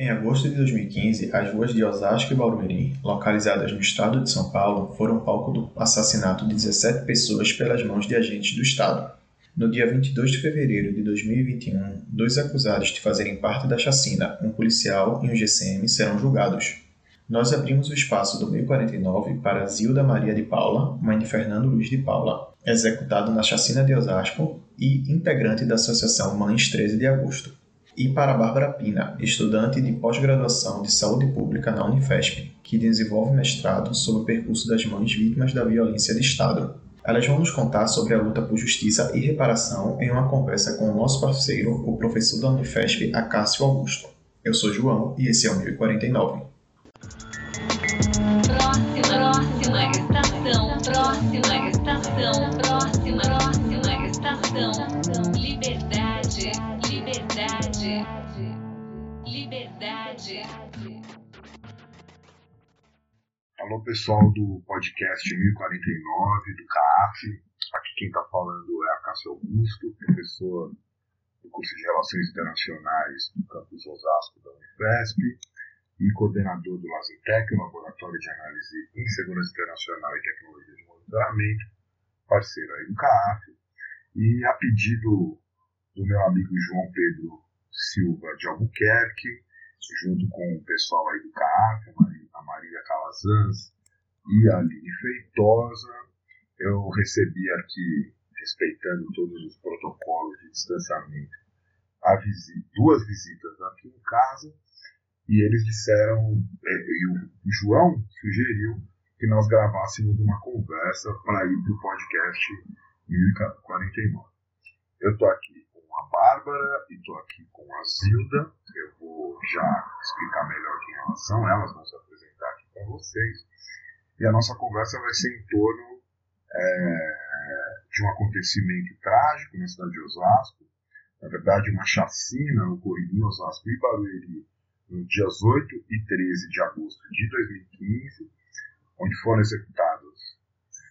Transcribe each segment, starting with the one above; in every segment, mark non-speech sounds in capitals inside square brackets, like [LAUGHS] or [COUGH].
Em agosto de 2015, as ruas de Osasco e Barueri, localizadas no estado de São Paulo, foram palco do assassinato de 17 pessoas pelas mãos de agentes do Estado. No dia 22 de fevereiro de 2021, dois acusados de fazerem parte da chacina, um policial e um GCM, serão julgados. Nós abrimos o espaço do 1049 para Zilda Maria de Paula, mãe de Fernando Luiz de Paula, executado na chacina de Osasco e integrante da Associação Mães 13 de Agosto e para Bárbara Pina, estudante de pós-graduação de saúde pública na Unifesp, que desenvolve mestrado sobre o percurso das mães vítimas da violência de Estado. Elas vão nos contar sobre a luta por justiça e reparação em uma conversa com o nosso parceiro, o professor da Unifesp, Acácio Augusto. Eu sou João e esse é o 1049. Próxima, próxima estação, próxima Alô pessoal do podcast 1049 do CAF. Aqui quem está falando é a Cássio Augusto, professor do curso de Relações Internacionais do campus Osasco da Unifesp e coordenador do LASITEC, o Laboratório de Análise em Segurança Internacional e Tecnologia de Monitoramento, parceiro aí do CAF. E a pedido do meu amigo João Pedro Silva de Albuquerque, junto com o pessoal aí do CAF, a Maria Calazans e a Aline Feitosa, eu recebi aqui, respeitando todos os protocolos de distanciamento, duas visitas aqui em casa, e eles disseram, é, e o João sugeriu que nós gravássemos uma conversa para ir para o podcast 1049. Eu estou aqui com a Bárbara e estou aqui com a Zilda. Eu vou já explicar melhor aqui em relação, elas vão se apresentar para vocês. E a nossa conversa vai ser em torno é, de um acontecimento trágico na cidade de Osasco. Na verdade, uma chacina ocorrida em Osasco e Barueri nos dias 8 e 13 de agosto de 2015, onde foram executados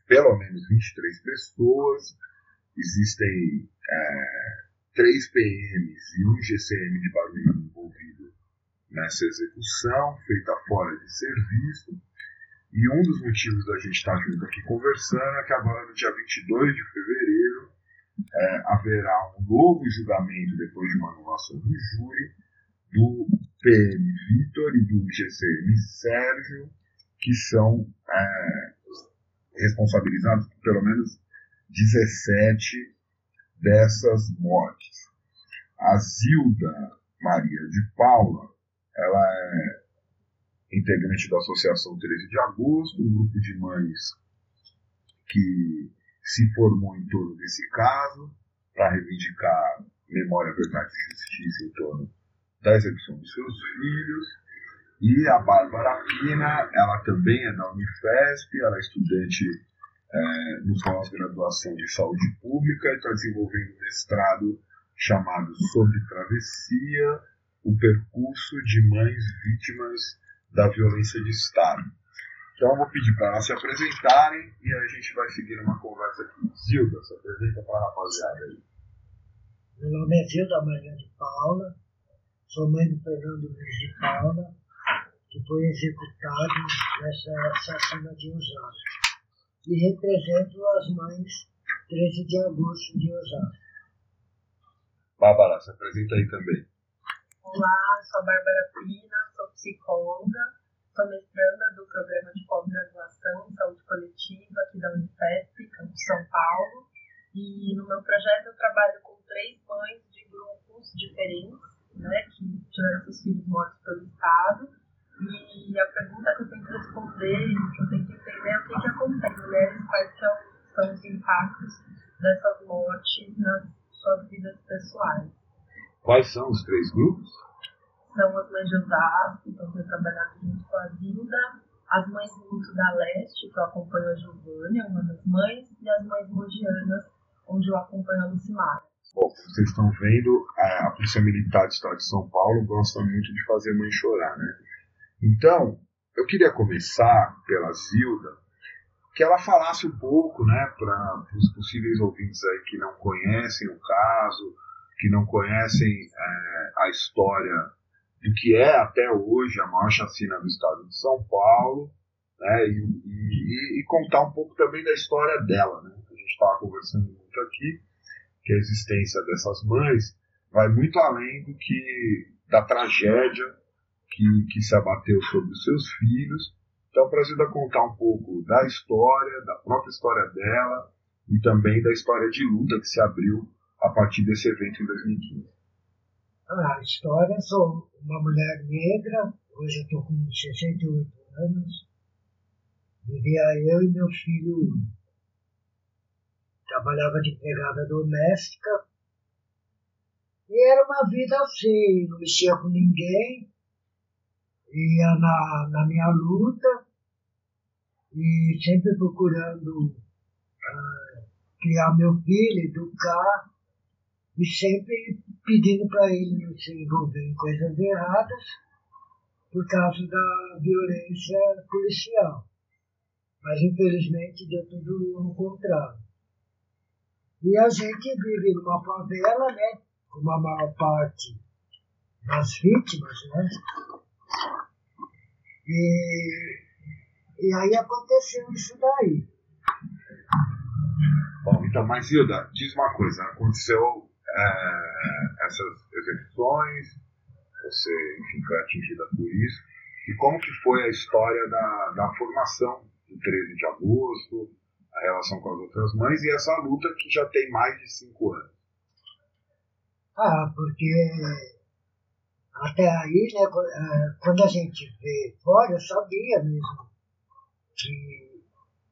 pelo menos 23 pessoas. Existem é, três PMs e um GCM de Barueri envolvido nessa execução, feita fora de serviço. E um dos motivos da gente estar junto aqui conversando é que agora, no dia 22 de fevereiro, é, haverá um novo julgamento depois de uma anulação do júri do PM Vitor e do GCM Sérgio, que são é, responsabilizados por pelo menos 17 dessas mortes. A Zilda Maria de Paula, ela é integrante da Associação 13 de Agosto, um grupo de mães que se formou em torno desse caso para reivindicar memória, verdade e justiça em torno da execução dos seus filhos. E a Bárbara Pina, ela também é da Unifesp, ela é estudante é, no pós-graduação de saúde pública e está desenvolvendo um mestrado chamado Sobre Travessia, o percurso de mães vítimas da violência de Estado. Então eu vou pedir para elas se apresentarem e a gente vai seguir uma conversa aqui. Zilda, se apresenta para a rapaziada aí. Meu nome é Zilda Maria de Paula, sou mãe do Fernando Luiz de Paula, que foi executado nessa assassina de Osasco. E represento as mães 13 de agosto de Osasco. Bárbara, se apresenta aí também. Olá, sou a Bárbara Pina, sou psicóloga, sou mestranda do programa de pós-graduação em saúde coletiva aqui da Unifesp, Campus São Paulo. E no meu projeto eu trabalho com três mães de grupos diferentes, né, que tiveram seus filhos mortos pelo Estado. E a pergunta que eu tenho que responder e que eu tenho que entender é o que, que acontece mulheres, quais são, são os impactos dessas mortes nas suas vidas pessoais. Quais são os três grupos? Mães de Osasco, então eu trabalhado junto com a Zilda, as mães Luto da Leste, que eu acompanho a Giovânia, uma das mães, e as mães mogianas, onde eu acompanho a Lucimara. Bom, vocês estão vendo, a Polícia Militar do Estado de São Paulo gosta muito de fazer mãe chorar, né? Então, eu queria começar pela Zilda, que ela falasse um pouco, né, para os possíveis ouvintes aí que não conhecem o caso, que não conhecem é, a história do que é até hoje a maior chacina do estado de São Paulo, né, e, e, e contar um pouco também da história dela. Né? A gente estava conversando muito aqui que a existência dessas mães vai muito além do que da tragédia que, que se abateu sobre os seus filhos. Então, para a contar um pouco da história, da própria história dela e também da história de luta que se abriu a partir desse evento em 2015. Ah, a história, sou uma mulher negra, hoje eu estou com 68 anos, vivia eu e meu filho, trabalhava de empregada doméstica, e era uma vida assim, não mexia com ninguém, ia na, na minha luta, e sempre procurando uh, criar meu filho, educar, e sempre pedindo para ele não se envolver em coisas erradas por causa da violência policial. Mas infelizmente deu tudo ao contrário. E a gente vive numa favela, né? Como a maior parte das vítimas, né? E, e aí aconteceu isso daí. Bom, então, mas Hilda, diz uma coisa, aconteceu é, essas execuções, você enfim, foi atingida por isso, e como que foi a história da, da formação do 13 de agosto, a relação com as outras mães e essa luta que já tem mais de cinco anos? Ah, porque até aí, né, é, quando a gente vê fora, eu sabia mesmo que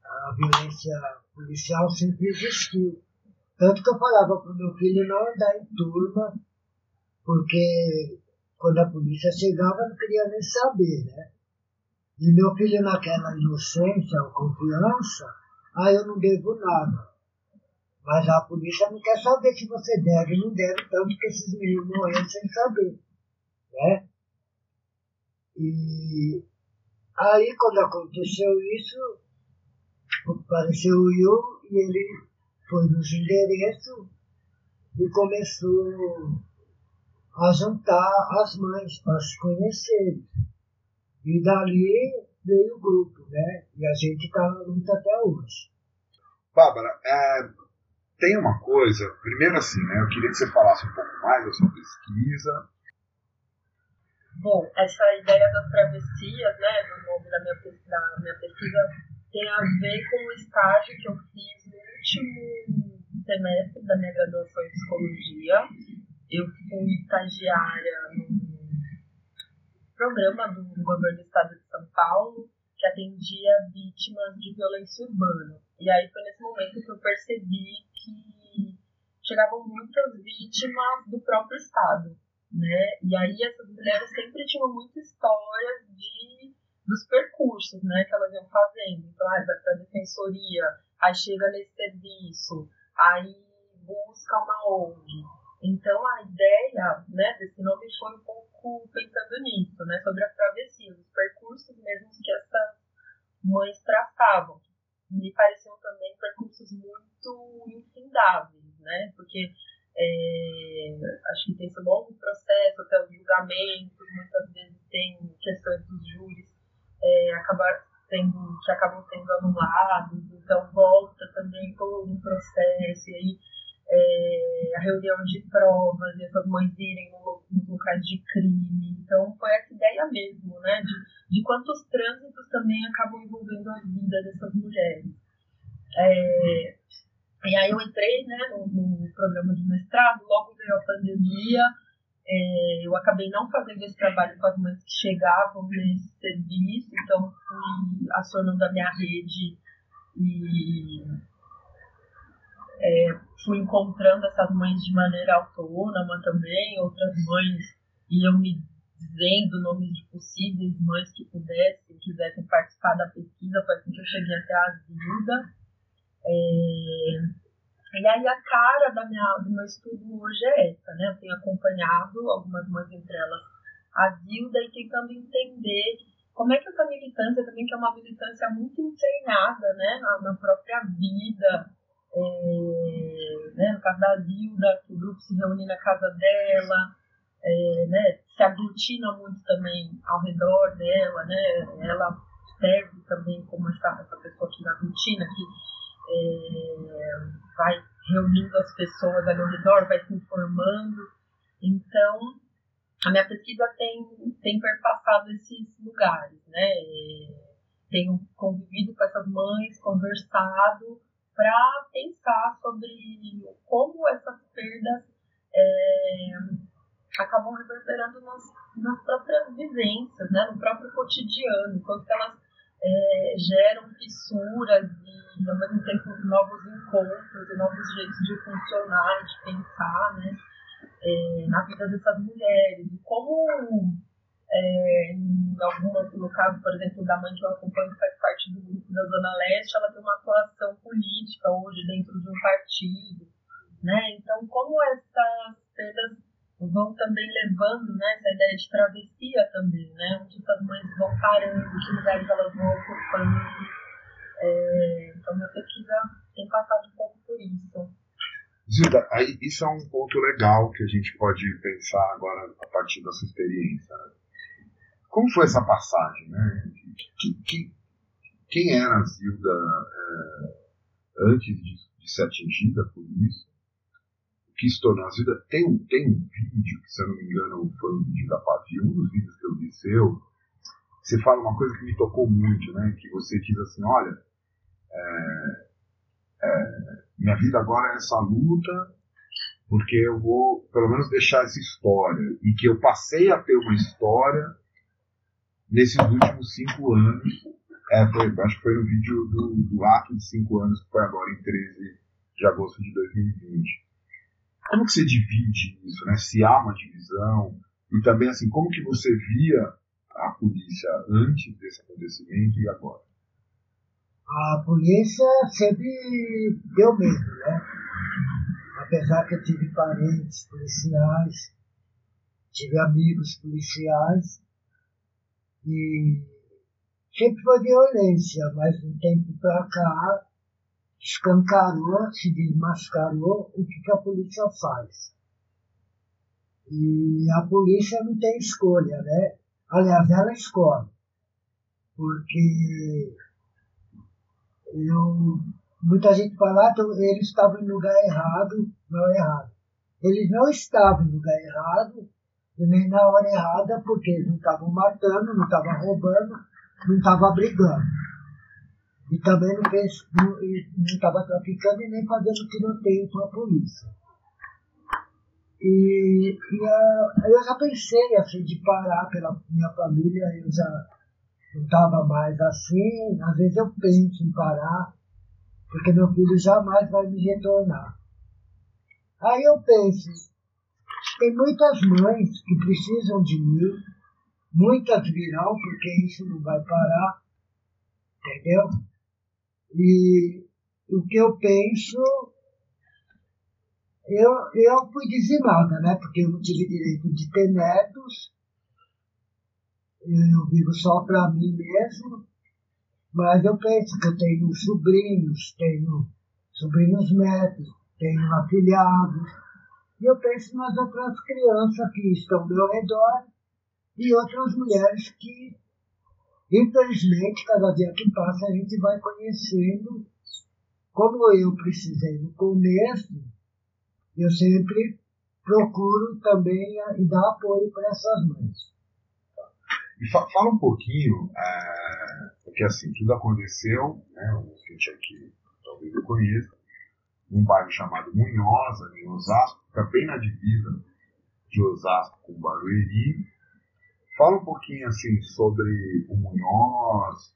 a violência policial sempre existiu. Tanto que eu falava para o meu filho não andar em turma, porque quando a polícia chegava não queria nem saber, né? E meu filho naquela inocência ou confiança, ah, eu não devo nada. Mas a polícia não quer saber se você deve não deve, tanto que esses meninos morreram sem saber, né? E aí quando aconteceu isso, apareceu o Will e ele foi nos endereços e começou a juntar as mães para se conhecerem. E dali veio o grupo, né? E a gente está na luta até hoje. Bárbara, é, tem uma coisa, primeiro assim, né? Eu queria que você falasse um pouco mais da sua pesquisa. Bom, essa ideia das travessias, né, do nome da minha, da minha pesquisa, tem a ver com o estágio que eu fiz último semestre da minha graduação em psicologia, eu fui estagiária no programa do governo do estado de São Paulo, que atendia vítimas de violência urbana. E aí foi nesse momento que eu percebi que chegavam muitas vítimas do próprio estado, né? E aí essas mulheres sempre tinham muitas histórias de dos percursos, né, que elas iam fazendo. Então, ah, vai para a defensoria, aí chega nesse serviço, aí busca uma ONG. Então a ideia né, desse nome foi um pouco pensando nisso, né, sobre a travessia, os percursos mesmo que essas mães traçavam. Me pareciam também percursos muito infindáveis, né, porque é, acho que tem esse longo processo até os julgamentos, muitas vezes tem questões dos júris é, acabar sendo, que acabam sendo anulados, então volta também todo um processo, e aí é, a reunião de provas, e essas mães irem no, nos locais de crime. Então foi essa ideia mesmo, né, de, de quantos trânsitos também acabam envolvendo a vida dessas mulheres. É, e aí eu entrei né, no, no programa de mestrado, logo veio a pandemia, é, eu acabei não fazendo esse trabalho com as mães que chegavam nesse serviço, então fui acionando a minha rede e é, fui encontrando essas mães de maneira autônoma também, outras mães iam me dizendo nomes de possíveis mães que pudessem, quisessem participar da pesquisa, foi assim que eu cheguei até a Zilda. É, e aí a cara da minha, do meu estudo hoje é essa, né? Eu tenho acompanhado algumas mães, entre elas a Zilda, e tentando entender como é que essa militância também, que é uma militância muito internada, né? Na, na própria vida, é, né? no caso da Zilda, que o grupo se reúne na casa dela, é, né, se aglutina muito também ao redor dela, né? Ela serve também como essa, essa pessoa que aglutina, que é, vai reunindo as pessoas ali ao redor, vai se informando. Então, a minha pesquisa tem, tem perpassado esses lugares, né? Tenho convivido com essas mães, conversado para pensar sobre como essas perdas é, acabam reverberando nas, nas próprias vivências, né? no próprio cotidiano, quanto elas é, geram fissuras e, ao mesmo tempo, novos encontros e novos jeitos de funcionar, de pensar, né? É, na vida dessas mulheres. Como, é, em algumas, no caso, por exemplo, da mãe que eu acompanho, que faz parte do grupo da Zona Leste, ela tem uma atuação política hoje dentro de um partido, né? Então, como essas perdas vão também levando né, essa ideia de travessia também, né? Onde essas mães vão parando, que lugares elas vão ocupando. É, então, minha pesquisa tem passado um pouco por isso. Zilda, aí isso é um ponto legal que a gente pode pensar agora a partir da sua experiência. Né? Como foi essa passagem? Né? Que, que, quem era a Zilda é, antes de, de ser atingida por isso? que se tornou a vida. Tem tem um vídeo, que se eu não me engano foi um vídeo da Pavi, um dos vídeos que eu vi seu, você fala uma coisa que me tocou muito, né? Que você diz assim, olha, é, é, minha vida agora é essa luta, porque eu vou pelo menos deixar essa história. E que eu passei a ter uma história nesses últimos cinco anos. É, foi, acho que foi no vídeo do, do ato de cinco anos, que foi agora em 13 de agosto de 2020. Como que você divide isso, né? Se há uma divisão e também assim, como que você via a polícia antes desse acontecimento e agora? A polícia sempre deu medo, né? Apesar que eu tive parentes policiais, tive amigos policiais e sempre foi violência, mas um tempo para cá escancarou, se desmascarou o que, que a polícia faz. E a polícia não tem escolha, né? Aliás, ela escolhe. Porque eu, muita gente fala ah, eles estavam no lugar errado, não errado. Eles não estavam no lugar errado e nem na hora errada, porque eles não estavam matando, não estavam roubando, não estavam brigando. E também não fez, não estava traficando e nem fazendo tiroteio com a polícia. E, e a, eu já pensei assim de parar pela minha família, eu já estava mais assim, às vezes eu penso em parar, porque meu filho jamais vai me retornar. Aí eu penso, tem muitas mães que precisam de mim, muitas virão, porque isso não vai parar, entendeu? E o que eu penso, eu, eu fui dizimada, né? Porque eu não tive direito de ter netos, eu vivo só para mim mesmo, mas eu penso que eu tenho sobrinhos, tenho sobrinhos netos, tenho afilhados, e eu penso nas outras crianças que estão ao meu redor e outras mulheres que Infelizmente, cada dia que passa, a gente vai conhecendo. Como eu precisei no começo, eu sempre procuro também e dar apoio para essas mães. E fa fala um pouquinho, é, porque assim, tudo aconteceu, né, o gente aqui talvez eu conheça, num bairro chamado Munhosa, em Osasco, fica bem na divisa de Osasco com Barueri, Fala um pouquinho assim sobre o Munhoz,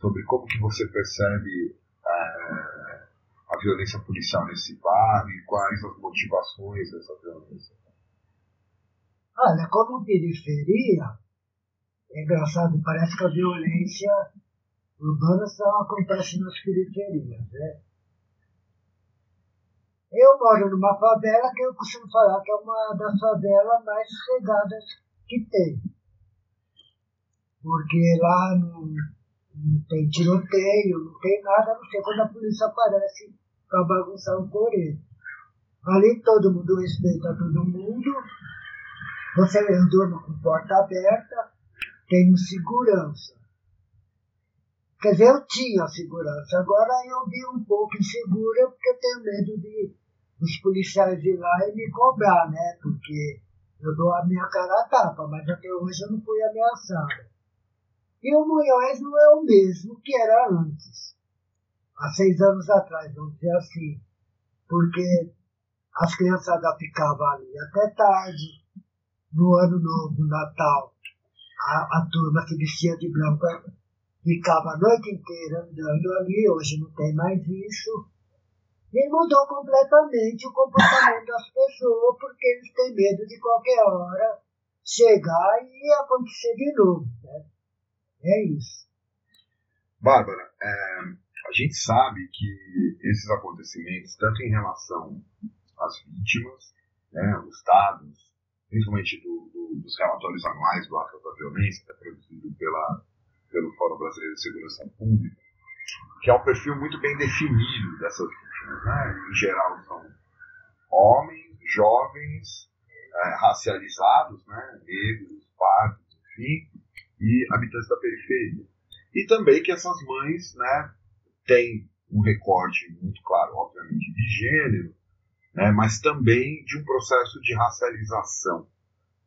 sobre como que você percebe é, a violência policial nesse bairro e quais as motivações dessa violência. Olha, como periferia, é engraçado, parece que a violência urbana só acontece nas periferias, né? Eu moro numa favela que eu costumo falar que é uma das favelas mais regadas que tem porque lá não, não tem tiroteio, não tem nada, não ser quando a polícia aparece para bagunçar o coreto. Ali todo mundo respeita todo mundo, Você, eu durmo com porta aberta, tenho segurança. Quer dizer, eu tinha segurança, agora eu vi um pouco insegura porque eu tenho medo de os policiais ir lá e me cobrar, né? Porque eu dou a minha cara a tapa, mas até hoje eu não fui ameaçada. E o Munhoz não é o mesmo que era antes, há seis anos atrás, vamos dizer assim, porque as criançadas ficavam ali até tarde, no Ano Novo, no Natal, a, a turma se vestia de branco ficava a noite inteira andando ali, hoje não tem mais isso. E mudou completamente o comportamento das pessoas, porque eles têm medo de qualquer hora chegar e acontecer de novo. Né? É isso. Bárbara, é, a gente sabe que esses acontecimentos, tanto em relação às vítimas, né, os dados, principalmente do, do, dos relatórios anuais do ato da violência, que é produzido pela pelo Fórum Brasileiro de Segurança Pública, que é um perfil muito bem definido dessas vítimas. Né? Em geral, são homens, jovens, é, racializados, né? negros, pardos, enfim, e habitantes da periferia. E também que essas mães né, têm um recorte muito claro, obviamente, de gênero, né, mas também de um processo de racialização,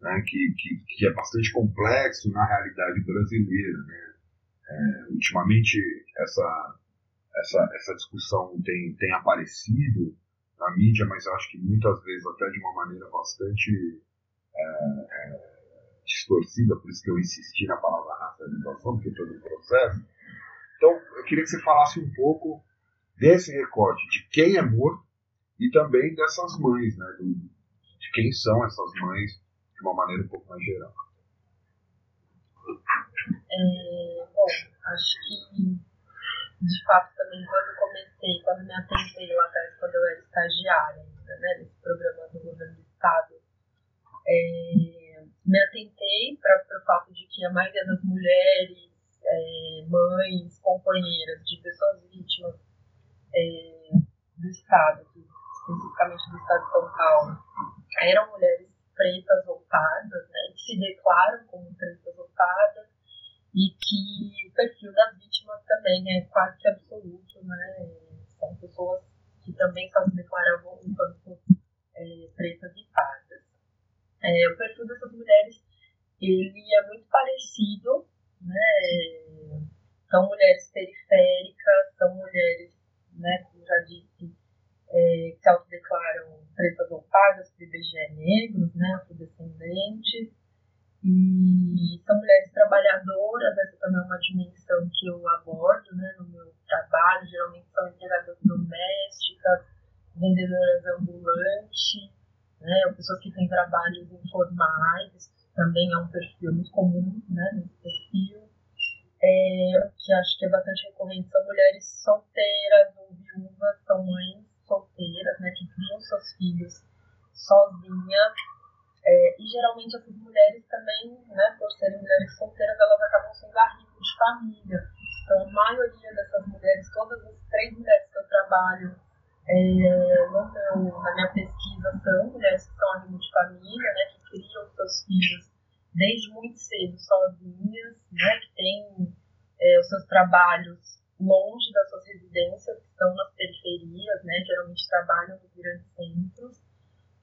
né, que, que, que, é bastante complexo na realidade brasileira. Né? É, ultimamente, essa, essa, essa discussão tem, tem aparecido na mídia, mas acho que muitas vezes até de uma maneira bastante é, é, distorcida, por isso que eu insisti na palavra racialização, porque todo o processo. Então, eu queria que você falasse um pouco desse recorte, de quem é morto e também dessas mães, né, do, de quem são essas mães, de uma maneira um pouco mais geral. É, bom, acho que de fato também quando eu comecei, quando me atentei lá atrás, quando eu era estagiária ainda, né, nesse programa do governo do estado, é, me atentei para o fato de que a maioria das mulheres, é, mães, companheiras de pessoas vítimas é, do estado, especificamente do estado de São Paulo, eram mulheres pretas ou pardas, né, que se declaram como pretas ou pardas, e que o perfil das vítimas também é quase que absoluto, né? São pessoas que também só se declaravam enquanto é, pretas e pardas. É, o perfil dessas mulheres ele é muito parecido, né? São mulheres periféricas, são mulheres, né, como já disse, é, que se autodeclaram pretas ou pardas, por IBGE negros, né, afrodescendentes, e são mulheres trabalhadoras, essa também é uma dimensão que eu abordo né, no meu trabalho. Geralmente são empregadas domésticas, vendedoras ambulantes, né, ou pessoas que têm trabalhos informais, também é um perfil muito comum né, nesse perfil. É, que acho que é bastante recorrente, são mulheres solteiras ou viúvas, são mães solteiras, né, que criam seus filhos sozinhas é, e geralmente essas mulheres também, né, por serem mulheres solteiras, elas acabam sendo arrimo de família. Maioria dessas mulheres, todas as três mulheres que eu trabalho é, meu, na minha pesquisa, são mulheres que são arrimo de família, né, que criam seus filhos desde muito cedo sozinhas, né, que têm é, os seus trabalhos longe das suas residências, que estão nas periferias, né, geralmente trabalham nos grandes centros.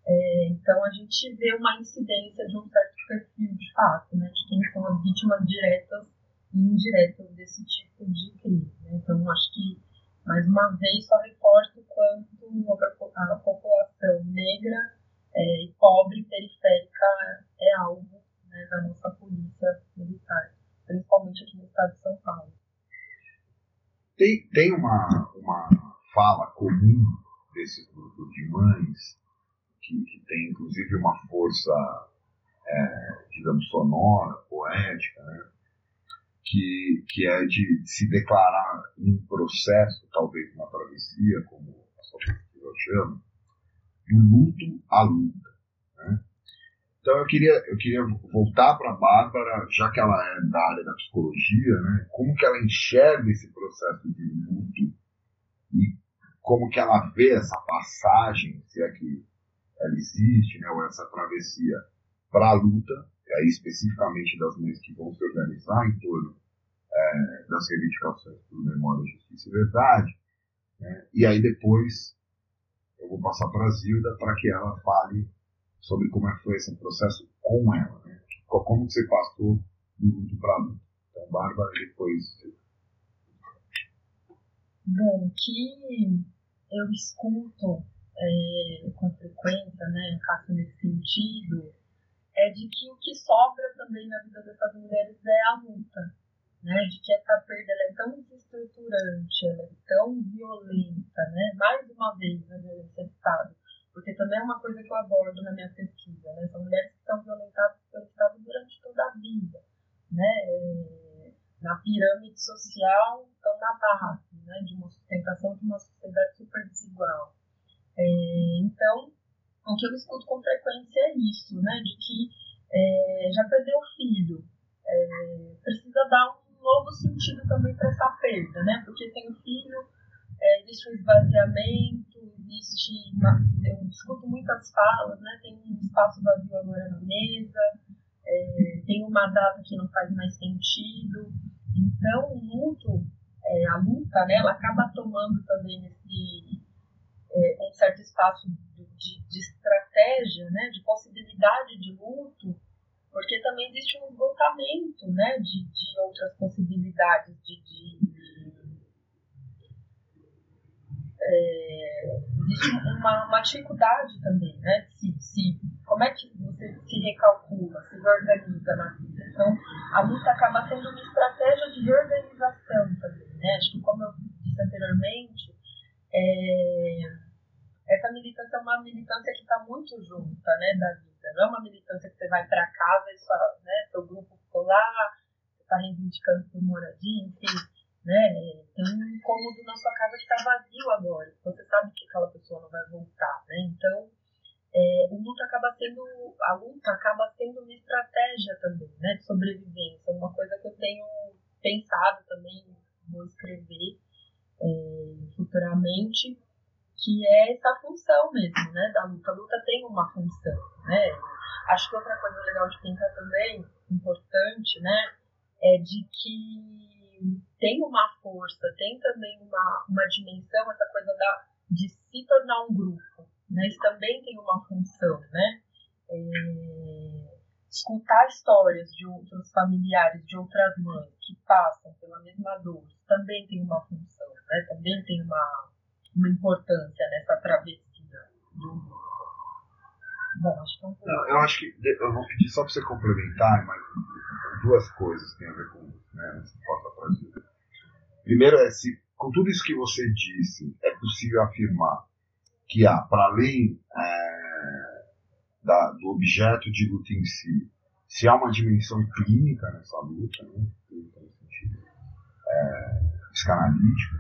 É, então a gente vê uma incidência de um certo perfil de fato, né, de quem são as vítimas diretas e indiretas desse tipo de crime. Né? Então acho que, mais uma vez, só reforço o quanto a, população negra é, e pobre periférica é alvo né, da nossa polícia militar, principalmente aqui no estado de São Paulo. Tem, tem uma, uma fala comum desses grupos de mães que, que tem inclusive uma força, é, digamos, sonora, poética, né? Que, que é de se declarar um processo, talvez uma travessia, como a sua pesquisa chama, do luto à luta. Né? Então eu queria, eu queria voltar para a Bárbara, já que ela é da área da psicologia, né? como que ela enxerga esse processo de luto e como que ela vê essa passagem, se é que ela existe, né, ou essa travessia para a luta, e aí especificamente das mães que vão se organizar em torno é, das reivindicações por memória, justiça e verdade. Né? E aí depois eu vou passar para a Zilda para que ela fale sobre como é que foi esse processo com ela, né? como você passou do luto para a luta. Então, Bárbara, depois... Bom, que eu escuto é, com frequência, né, faço nesse sentido, é de que o que sobra também na vida dessas mulheres é a luta né, de que essa perda é tão desestruturante, ela é tão violenta, né, mais uma vez a violência do Estado, porque também é uma coisa que eu abordo na minha pesquisa, né, são mulheres que são violentadas pelo Estado durante toda a vida, né, é, na pirâmide social estão na base, né, de uma sustentação de uma sociedade super desigual. É, então, o que eu escuto com frequência é isso, né, de que é, já perdeu o filho, é, precisa dar um novo sentido também para essa perda, né? Porque tem o filho, é, existe um esvaziamento, existe. Uma, eu escuto muitas falas, né? Tem um espaço vazio agora na mesa, é, tem uma data que não faz mais sentido. Então, o luto, é, a luta, né? Ela acaba tomando também esse, é, um certo espaço de, de estratégia, né? De possibilidade de luto porque também existe um esgotamento né, de, de outras possibilidades de, de é, existe uma, uma, dificuldade também, né? Se, se, como é que você se recalcula, se reorganiza na vida? Então, a luta acaba sendo uma estratégia de reorganização também, né? Acho que, como eu disse anteriormente, é, essa militância é uma militância que está muito junta, né, da vida não é uma militância que você vai para casa e sua, né, seu grupo ficou lá, está reivindicando por moradia, enfim. Né? Tem um cômodo na sua casa que está vazio agora. Você sabe que aquela pessoa não vai voltar. Né? Então, é, o acaba sendo, a luta acaba sendo uma estratégia também né, de sobrevivência. Uma coisa que eu tenho pensado também, vou escrever é, futuramente que é essa função mesmo, né, da luta. A luta tem uma função, né. Acho que outra coisa legal de pensar também, importante, né, é de que tem uma força, tem também uma, uma dimensão, essa coisa da, de se tornar um grupo, né, isso também tem uma função, né. É, escutar histórias de outros familiares, de outras mães que passam pela mesma dor, também tem uma função, né, também tem uma uma importância nessa travessia do Bom, acho que é Não, eu acho que eu vou pedir só para você complementar, mas duas coisas têm a ver com né, Brasil. Primeiro é se com tudo isso que você disse, é possível afirmar que há, para além é, da, do objeto de luta em si, se há uma dimensão clínica nessa luta, né, clínica no sentido é, psicanalítico,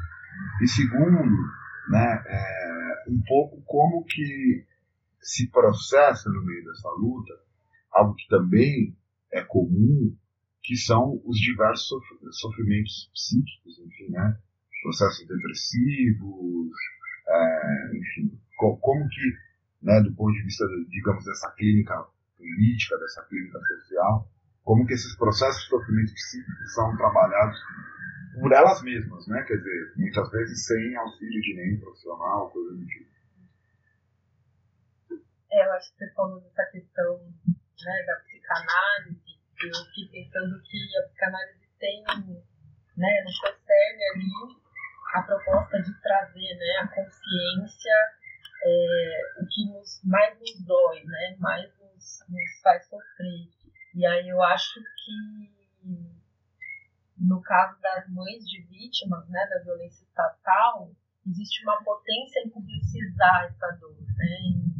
e segundo, né, é, um pouco como que se processa no meio dessa luta, algo que também é comum, que são os diversos sofrimentos psíquicos, enfim, né, processos depressivos, é, enfim, como que, né, do ponto de vista, digamos, dessa clínica política, dessa clínica social, como que esses processos de sofrimento psíquico são trabalhados por elas mesmas, né? Quer dizer, muitas vezes sem auxílio de nenhum profissional, coisa do tipo. É, eu acho que você falou dessa questão né, da psicanálise, eu fiquei pensando que a psicanálise tem né, no seu cerne ali a proposta de trazer né, a consciência, é, o que nos, mais nos dói, né, mais nos, nos faz sofrer. E aí eu acho que no caso das mães de vítimas né, da violência estatal, existe uma potência em publicizar essa dor, né, em,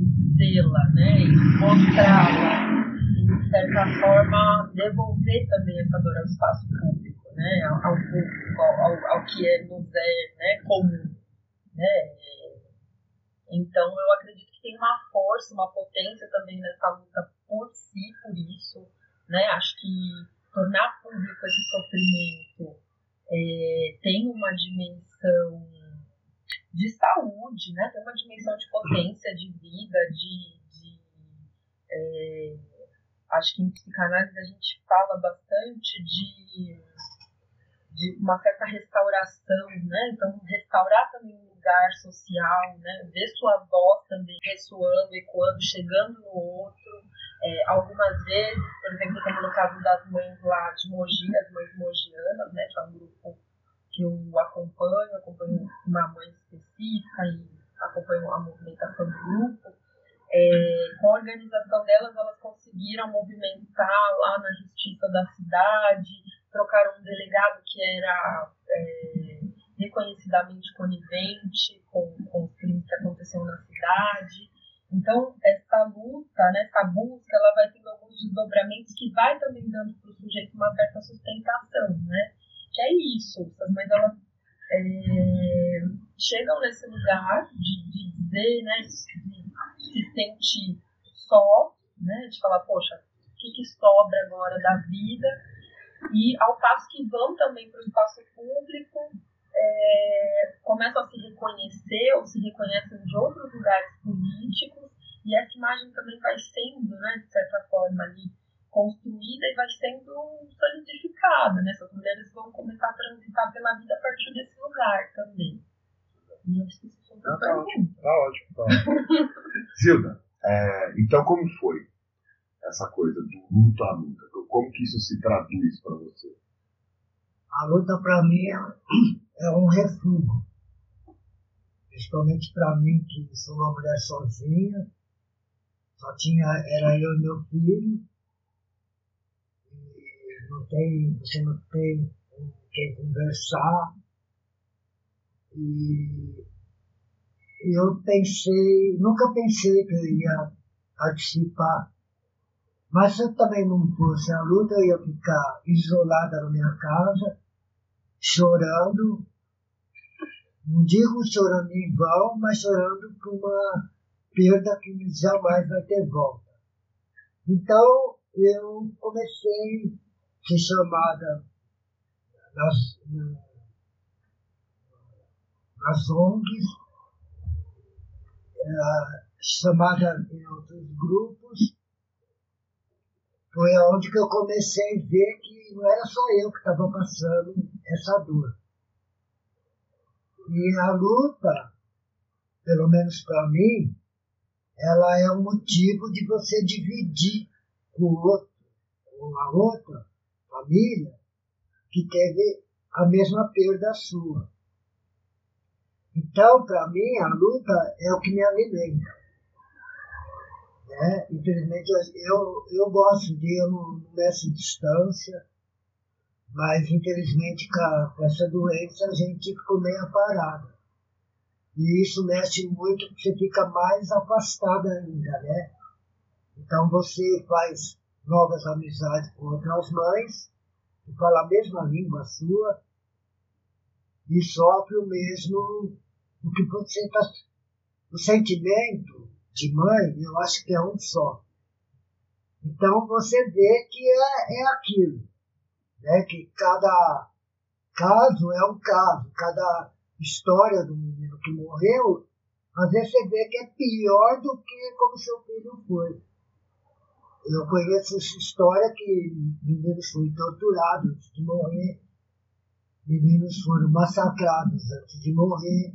em dizê-la, né, em mostrá-la, em de certa forma devolver também essa dor ao espaço público, né, ao, ao público, ao, ao, que é, nos é né, comum. Né. Então eu acredito que tem uma força, uma potência também nessa luta por si, por isso. Né, acho que tornar público esse sofrimento é, tem uma dimensão de saúde, né? tem uma dimensão de potência de vida, de, de É, acho que em psicanálise a gente fala bastante de, de uma certa restauração, né? Então, restaurar também um lugar social, né? Ver sua voz também ressoando, ecoando, chegando no outro. É, algumas vezes, por exemplo, como no caso das mães lá de Mogi, as mães mogianas, né? Que é um grupo que eu acompanho, acompanho uma mãe específica e acompanho a movimentação do grupo é, com a organização delas, elas conseguiram movimentar lá na justiça da cidade, trocaram um delegado que era é, reconhecidamente conivente com, com os crimes que aconteciam na cidade. Então, essa luta, né, essa busca, ela vai tendo alguns desdobramentos que vai também dando para o sujeito uma certa sustentação, né? Que é isso, essas mães, elas é, chegam nesse lugar de, de dizer, né, de se sente só, né, de falar, poxa, o que, que sobra agora da vida? E ao passo que vão também para o espaço público, é, começam a se reconhecer ou se reconhecem de outros lugares políticos, e essa imagem também vai sendo, né, de certa forma, ali construída e vai sendo solidificada. Né? Essas mulheres vão começar a transitar pela vida a partir desse lugar também. E eu esqueci Tá, tá ótimo, tá ótimo. Tá [LAUGHS] ótimo. Zilda, é, então como foi essa coisa do luto à luta? Como que isso se traduz para você? A luta para mim é, é um refúgio. Principalmente para mim, que sou uma mulher sozinha, só tinha, era eu e meu filho, e não tem, você não tem com quem conversar, e eu pensei, nunca pensei que eu ia participar. Mas se eu também não fosse a luta, eu ia ficar isolada na minha casa, chorando. Não digo chorando em vão, mas chorando por uma perda que jamais vai ter volta. Então, eu comecei a ser chamada nas, nas ONGs chamada em outros grupos, foi onde que eu comecei a ver que não era só eu que estava passando essa dor. E a luta, pelo menos para mim, ela é um motivo de você dividir com o outro, com a outra família que teve a mesma perda sua. Então, para mim, a luta é o que me alimenta. Né? Infelizmente, eu, eu gosto de, eu não, meço distância, mas infelizmente com, essa doença a gente ficou meio parada. E isso mexe muito porque você fica mais afastado ainda, né? Então você faz novas amizades com outras mães, que falam a mesma língua sua, e sofre o mesmo o que você está. O sentimento de mãe, eu acho que é um só. Então você vê que é, é aquilo. Né? Que cada caso é um caso, cada história do menino que morreu, às vezes você vê que é pior do que como seu filho foi. Eu conheço essa história que meninos foram torturados antes de morrer, meninos foram massacrados antes de morrer,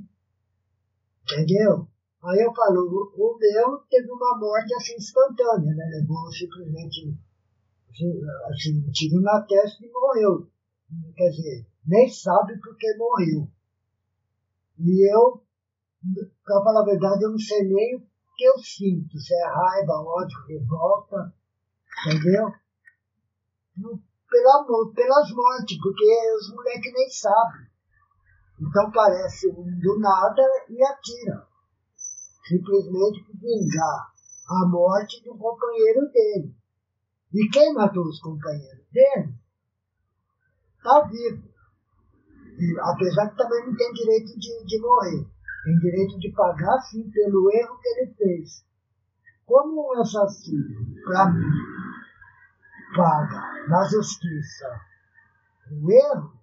Entendeu? Aí eu falo, o, meu teve uma morte assim instantânea, né? Levou simplesmente assim, um tiro na testa e morreu. Quer dizer, nem sabe por que morreu. E eu, para falar a verdade, eu não sei nem o que eu sinto, se é raiva, ódio, revolta, entendeu? Pela, pelas mortes, porque os moleques nem sabem. Então parece do nada e atira. Simplesmente para vingar a morte do companheiro dele. E quem matou os companheiros dele está vivo. E, apesar que também não tem direito de, de morrer. Tem direito de pagar, sim, pelo erro que ele fez. Como um assassino, para mim, paga na justiça o erro,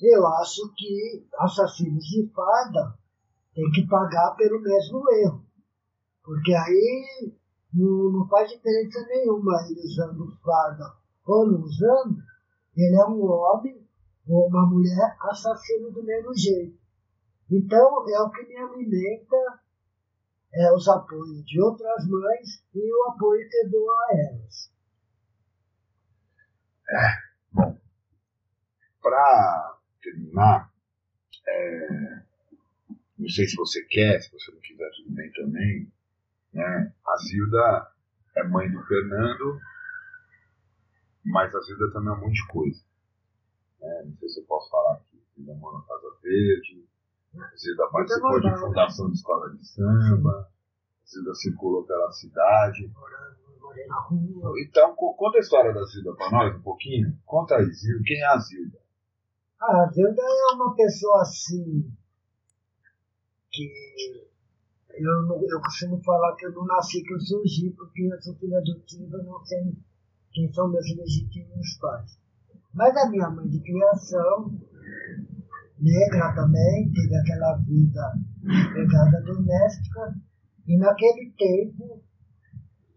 eu acho que assassinos de farda têm que pagar pelo mesmo erro. Porque aí não, não faz diferença nenhuma ele usando farda ou não usando, ele é um homem ou uma mulher assassino do mesmo jeito. Então, é o que me alimenta é, os apoios de outras mães e o apoio que eu dou a elas. É, bom, para terminar, é, não sei se você quer, se você não quiser, tudo bem também. Né? A Zilda é mãe do Fernando, mas a Zilda também é um monte de coisa. Né? Não sei se eu posso falar aqui. Zilda mora na Casa Verde, Zilda participou de fundação de escola de samba, Zilda circulou pela cidade. Então, conta a história da Zilda para nós um pouquinho. Conta aí, Zilda. Quem é a Zilda? Ah, a Zilda é uma pessoa assim que eu, não, eu costumo falar que eu não nasci que eu surgi, porque eu sou filha adotiva, não sei quem são meus legítimos pais. Mas a minha mãe de criação, negra também, teve aquela vida pegada doméstica, e naquele tempo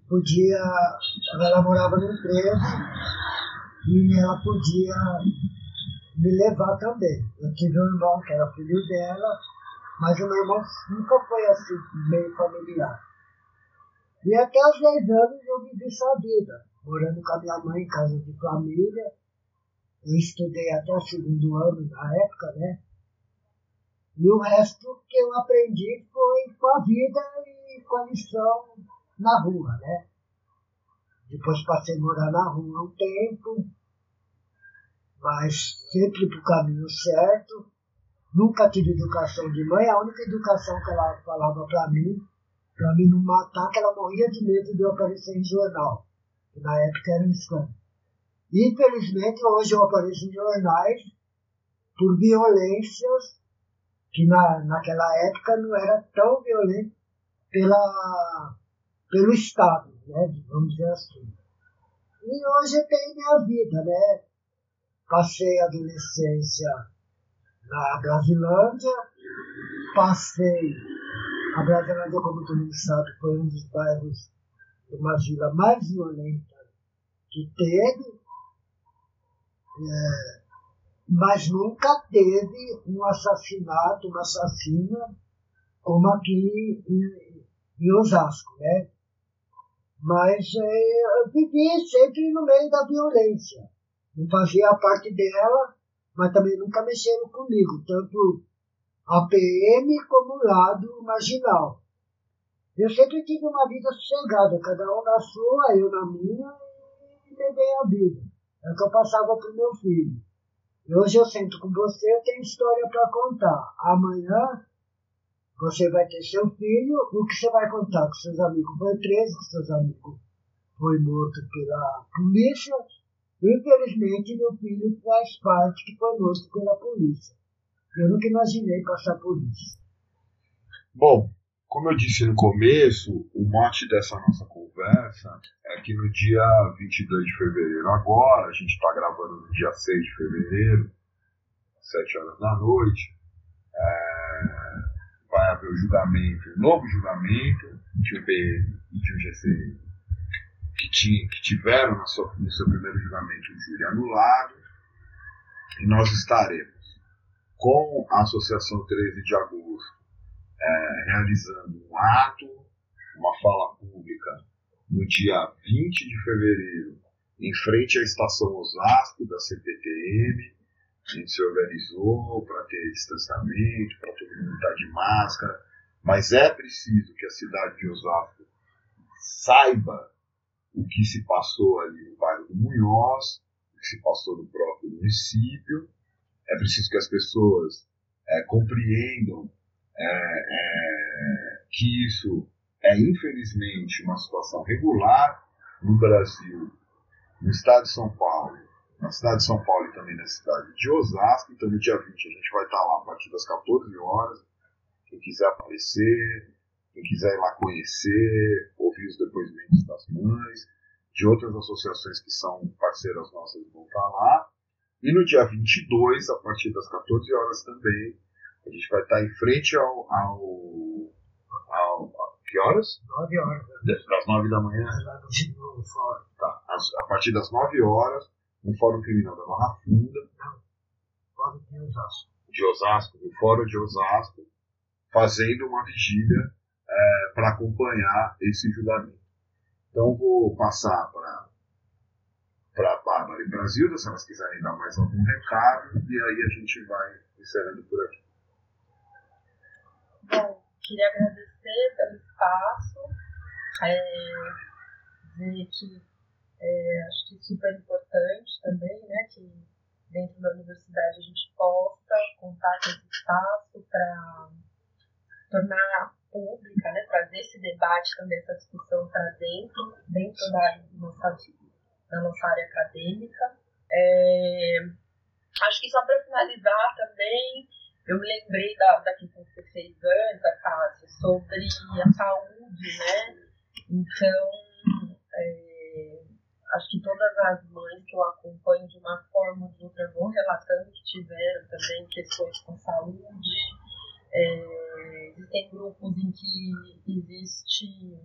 podia, ela morava no emprego e ela podia me levar também. Eu tive um irmão que era filho dela, mas o meu irmão nunca foi assim, meio familiar. E até os 10 anos eu vivi essa vida, morando com a minha mãe em casa de família. Eu estudei até o segundo ano na época, né? E o resto que eu aprendi foi com a vida e com a lição na rua, né? Depois passei a morar na rua um tempo, mas sempre para o caminho certo Nunca tive educação de mãe, a única educação que ela falava para mim, para mim não matar, que ela morria de medo de eu aparecer em jornal, que na época era um escândalo. Infelizmente, hoje eu apareço em jornais por violências que na, naquela época não era tão violento pela, pelo Estado, né, vamos dizer assim. E hoje eu tenho minha vida, né? Passei a adolescência na Brasilândia, passei. A Brasilândia, como todo mundo sabe, foi um dos bairros de uma vila mais violenta que teve, é, mas nunca teve um assassinato, uma assassina como aqui em, em Osasco, né? Mas é, eu vivi sempre no meio da violência. Não fazia parte dela, mas também nunca mexeram comigo, tanto a PM como o lado marginal. Eu sempre tive uma vida sossegada, cada um na sua, eu na minha, e levei a vida. É o que eu passava para o meu filho. E hoje eu sento com você, eu tenho história para contar. Amanhã você vai ter seu filho, o que você vai contar? Que seus amigos foi preso, que seus amigos foi morto pela polícia, Infelizmente, meu filho faz parte que foi morto pela polícia. Eu nunca imaginei passar por isso. Bom, como eu disse no começo, o mote dessa nossa conversa é que no dia 22 de fevereiro, agora, a gente está gravando no dia 6 de fevereiro, às 7 horas da noite, é, vai haver o julgamento, um novo julgamento de um PM e de um GCM que, que tiveram seu, no seu primeiro julgamento o júri anulado, e nós estaremos com a Associação 13 de Agosto é, realizando um ato, uma fala pública, no dia 20 de fevereiro, em frente à estação Osasco da CPTM. A gente se organizou para ter distanciamento, para todo mundo estar de máscara, mas é preciso que a cidade de Osasco saiba o que se passou ali no bairro do Munhoz, o que se passou no próprio município. É preciso que as pessoas é, compreendam é, que isso é, infelizmente, uma situação regular no Brasil, no estado de São Paulo, na cidade de São Paulo e também na cidade de Osasco. Então, no dia 20, a gente vai estar lá a partir das 14 horas. Quem quiser aparecer, quem quiser ir lá conhecer, ouvir os depoimentos das mães, de outras associações que são parceiras nossas vão estar lá. E no dia 22, a partir das 14 horas também, a gente vai estar em frente ao, ao, ao Que horas? 9 horas. Das 9 da manhã? Tá. A partir das 9 horas, no Fórum Criminal da Barra Funda, Fórum de Osasco. de Osasco, no Fórum de Osasco, fazendo uma vigília para acompanhar esse julgamento. Então vou passar para para a Bárbara e Brasil, se elas quiserem dar mais algum recado, e aí a gente vai encerrando por aqui. Bom, queria agradecer pelo espaço, é, dizer que é, acho que é super importante também, né, que dentro da universidade a gente possa contar com esse espaço para tornar pública, né, trazer esse debate também, essa discussão para dentro, dentro da nossa, da nossa área acadêmica. É, acho que só para finalizar também, eu me lembrei da, da questão fez antes, Cássio, sobre a saúde, né? Então, é, acho que todas as mães que eu acompanho de uma forma ou de outra vão relatando que tiveram também questões com saúde. É, existem grupos em que existe,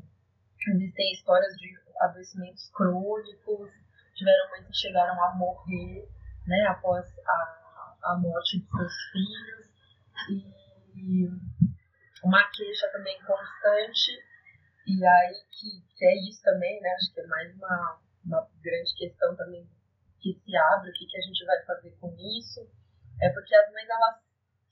existem histórias de adoecimentos crônicos, tiveram mães que chegaram a morrer né, após a, a morte de seus filhos. E uma queixa também constante, e aí que, que é isso também, né? Acho que é mais uma, uma grande questão também que se abre, o que, que a gente vai fazer com isso, é porque as mães elas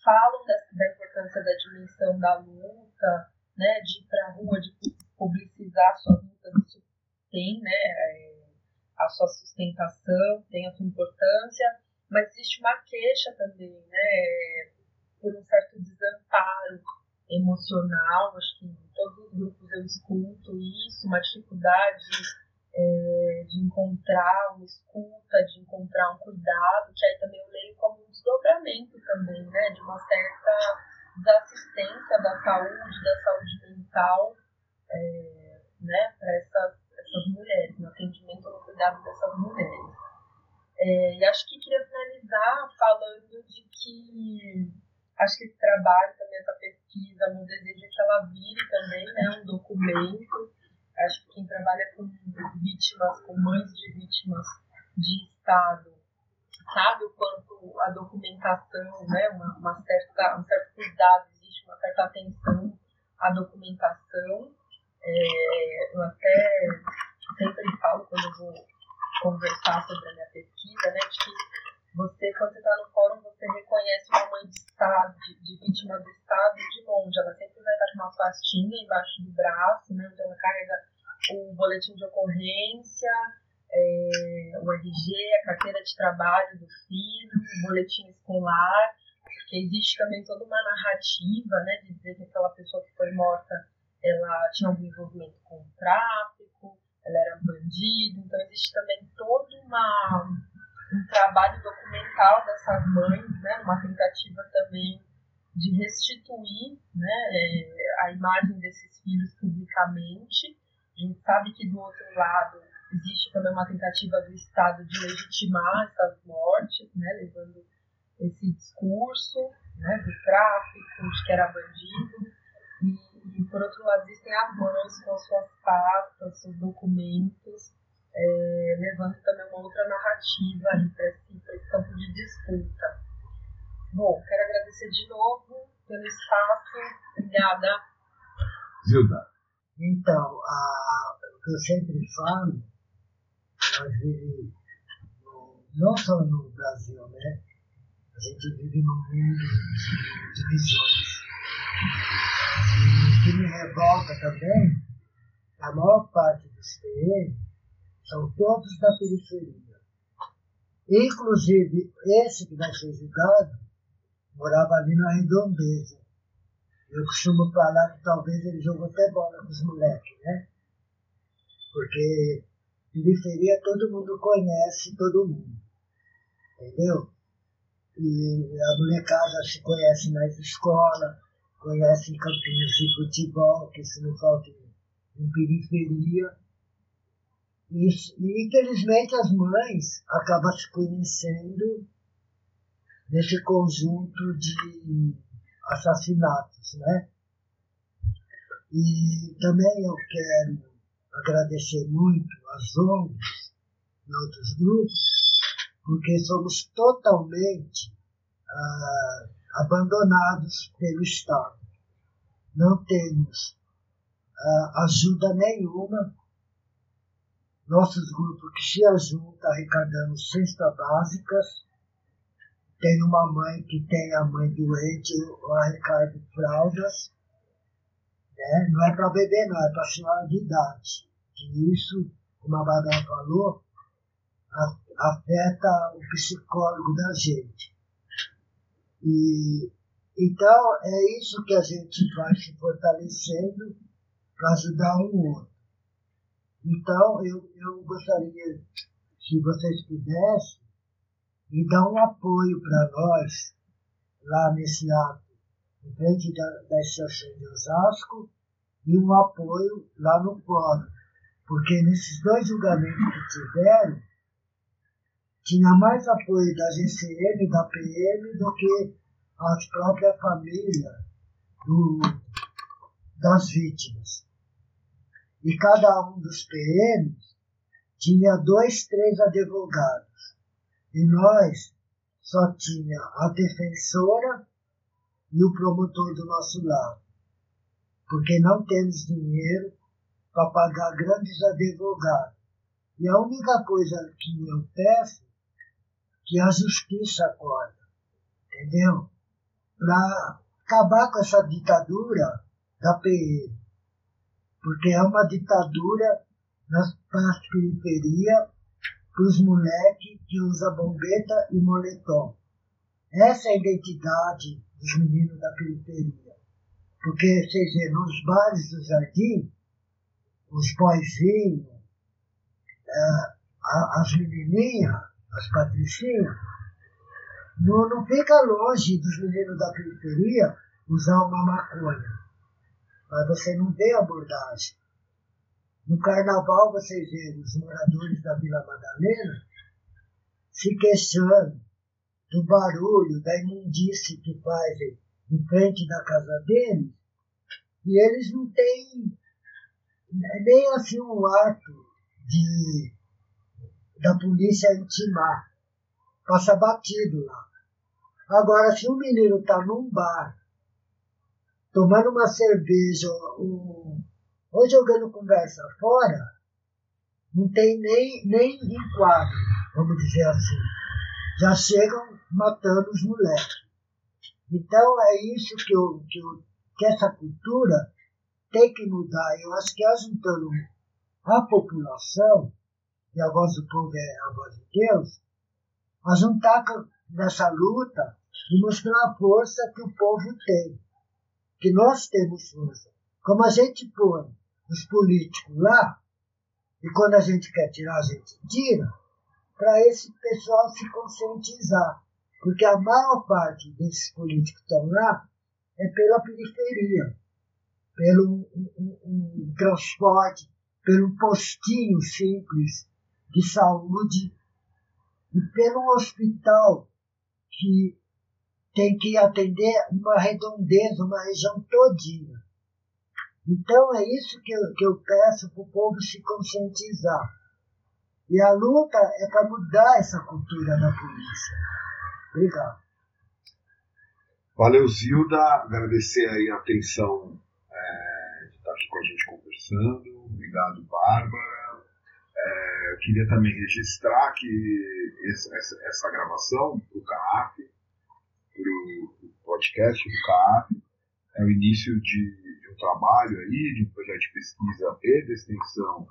falam da, da importância da dimensão da luta, né, de ir para a rua, de publicizar suas lutas, isso tem né, é, a sua sustentação, tem a sua importância, mas existe uma queixa também, né, por um certo desamparo emocional, acho que em todos os grupos eu escuto isso, uma dificuldade é, de encontrar uma escuta, de encontrar um cuidado, que aí também eu leio como um desdobramento também, né, de uma certa desassistência da saúde, da saúde mental, é, né, para essas, essas mulheres, no atendimento no cuidado dessas mulheres. É, e acho que queria finalizar falando de que acho que esse trabalho, também essa pesquisa, meu desejo é que ela vire também né, um documento. Acho que quem trabalha com vítimas, com mães de vítimas de Estado, sabe o quanto a documentação, né, uma, uma certa, um certo cuidado, existe uma certa atenção à documentação. É, eu até sempre falo quando eu vou conversar sobre a minha pesquisa, né, de que você, quando você está no fórum, você reconhece uma mãe de Estado, de, de, vítima do Estado, de longe. Ela sempre vai estar com uma pastinha embaixo do braço, né? Então ela carrega o boletim de ocorrência, é, o RG, a carteira de trabalho do filho, o boletim escolar, porque existe também toda uma narrativa, né? De dizer que aquela pessoa que foi morta, ela tinha algum envolvimento com o tráfico, ela era um bandido. Então existe também toda uma um trabalho documental dessas mães, né, uma tentativa também de restituir né, a imagem desses filhos publicamente. A gente sabe que do outro lado existe também uma tentativa do Estado de legitimar essas mortes, né, levando esse discurso né, do tráfico, de que era bandido. E, e, por outro lado, existem as mães com as suas pastas, seus documentos, é, levando também uma outra narrativa para esse, esse campo de disputa. Bom, quero agradecer de novo pelo espaço. Obrigada. Zilda. Então, a, o que eu sempre falo, nós vivemos, no, não só no Brasil, né? A gente vive num mundo de divisões. E o que me revolta também, a maior parte dos PM são todos da periferia. Inclusive, esse que vai ser julgado morava ali na redondeza. Eu costumo falar que talvez ele jogou até bola com os moleques, né? Porque periferia todo mundo conhece todo mundo. Entendeu? E a molecada se conhece nas escolas, conhece em campinhos de futebol, que se não falta em periferia. E, infelizmente as mães acabam se conhecendo nesse conjunto de assassinatos, né? E também eu quero agradecer muito às ONGs e outros grupos, porque somos totalmente ah, abandonados pelo Estado. Não temos ah, ajuda nenhuma. Nossos grupos que se ajuntam arrecadando cestas básicas. Tem uma mãe que tem a mãe doente, eu arrecado fraldas. Né? Não é para bebê, não, é para senhora de idade. Que isso, como a Badal falou, afeta o psicólogo da gente. E, então, é isso que a gente vai se fortalecendo para ajudar um outro. Então, eu, eu gostaria, se vocês pudessem, me dar um apoio para nós, lá nesse ato, em frente da, da estação de Osasco, e um apoio lá no fórum. Porque nesses dois julgamentos que tiveram, tinha mais apoio da GCM, da PM, do que as próprias famílias das vítimas. E cada um dos PMs tinha dois, três advogados. E nós só tinha a defensora e o promotor do nosso lado. Porque não temos dinheiro para pagar grandes advogados. E a única coisa que eu peço que a justiça acorda, entendeu? Para acabar com essa ditadura da PM. Porque é uma ditadura nas partes periferia para os moleques que usam bombeta e moletom. Essa é a identidade dos meninos da periferia. Porque, vocês vê, nos bares do jardim, os boizinhos, eh, as menininhas, as patricinhas, não, não fica longe dos meninos da periferia usar uma maconha. Mas você não vê abordagem. No carnaval vocês veem os moradores da Vila Madalena se queixando do barulho, da imundície que fazem em frente da casa deles, e eles não têm nem assim um ato de da polícia intimar. Passa batido lá. Agora, se um menino está num bar, tomando uma cerveja ou, ou jogando conversa fora, não tem nem, nem enquadro, vamos dizer assim. Já chegam matando os moleques. Então é isso que, eu, que, eu, que essa cultura tem que mudar. Eu acho que ajuntando a população, e a voz do povo é a voz de Deus, a juntar nessa luta e mostrar a força que o povo tem, que nós temos força. Como a gente põe os políticos lá, e quando a gente quer tirar, a gente tira, para esse pessoal se conscientizar. Porque a maior parte desses políticos que estão lá é pela periferia, pelo um, um, um transporte, pelo postinho simples de saúde e pelo hospital que tem que atender uma redondeza, uma região todinha. Então é isso que eu, que eu peço para o povo se conscientizar. E a luta é para mudar essa cultura da polícia. Obrigado. Valeu, Zilda. Agradecer aí a atenção é, de estar aqui com a gente conversando. Obrigado, Bárbara. É, queria também registrar que essa, essa, gravação para o CAAF, para o podcast do CAAF, é o início de, de, um trabalho aí, de um projeto de pesquisa e de extensão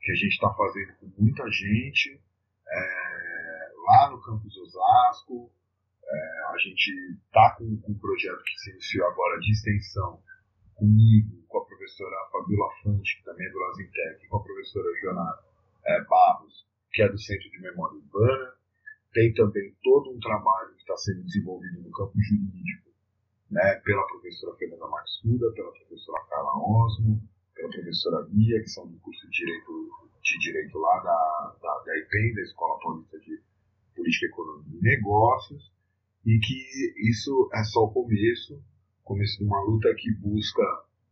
que a gente está fazendo com muita gente, é, lá no campus Osasco. É, a gente está com, com um projeto que se iniciou agora de extensão comigo, com a professora Fabiola Fante, que também é do Lazintec, com a professora Jonathan é, Barros, que é do Centro de Memória Urbana. Tem também todo um trabalho que está sendo desenvolvido no campo jurídico, né, pela professora Fernanda Matsuda, pela professora Carla Osmo, pela professora Mia, que são do curso de Direito, de direito lá da, da, da IPEM, da Escola Paulista de Política, Economia e Negócios, e que isso é só o começo, começo de uma luta que busca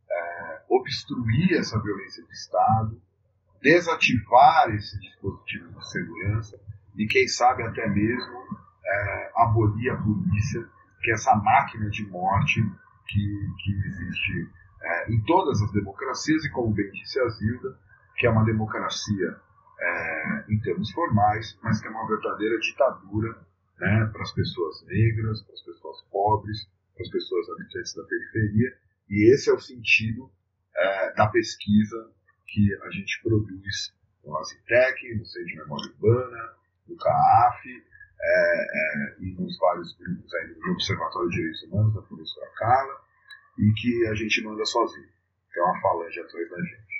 é, obstruir essa violência de Estado, desativar esse dispositivo de segurança e, quem sabe, até mesmo é, abolir a polícia, que é essa máquina de morte que, que existe é, em todas as democracias, e como bem disse a Zilda, que é uma democracia é, em termos formais, mas que é uma verdadeira ditadura né, para as pessoas negras, para as pessoas pobres, para as pessoas habitantes da periferia, e esse é o sentido é, da pesquisa que a gente produz no Azitec, no Centro de Memória Urbana, no CAAF é, é, e nos vários grupos aí do Observatório de Direitos Humanos da professora Carla, e que a gente manda sozinho. Tem uma falange atrás da gente.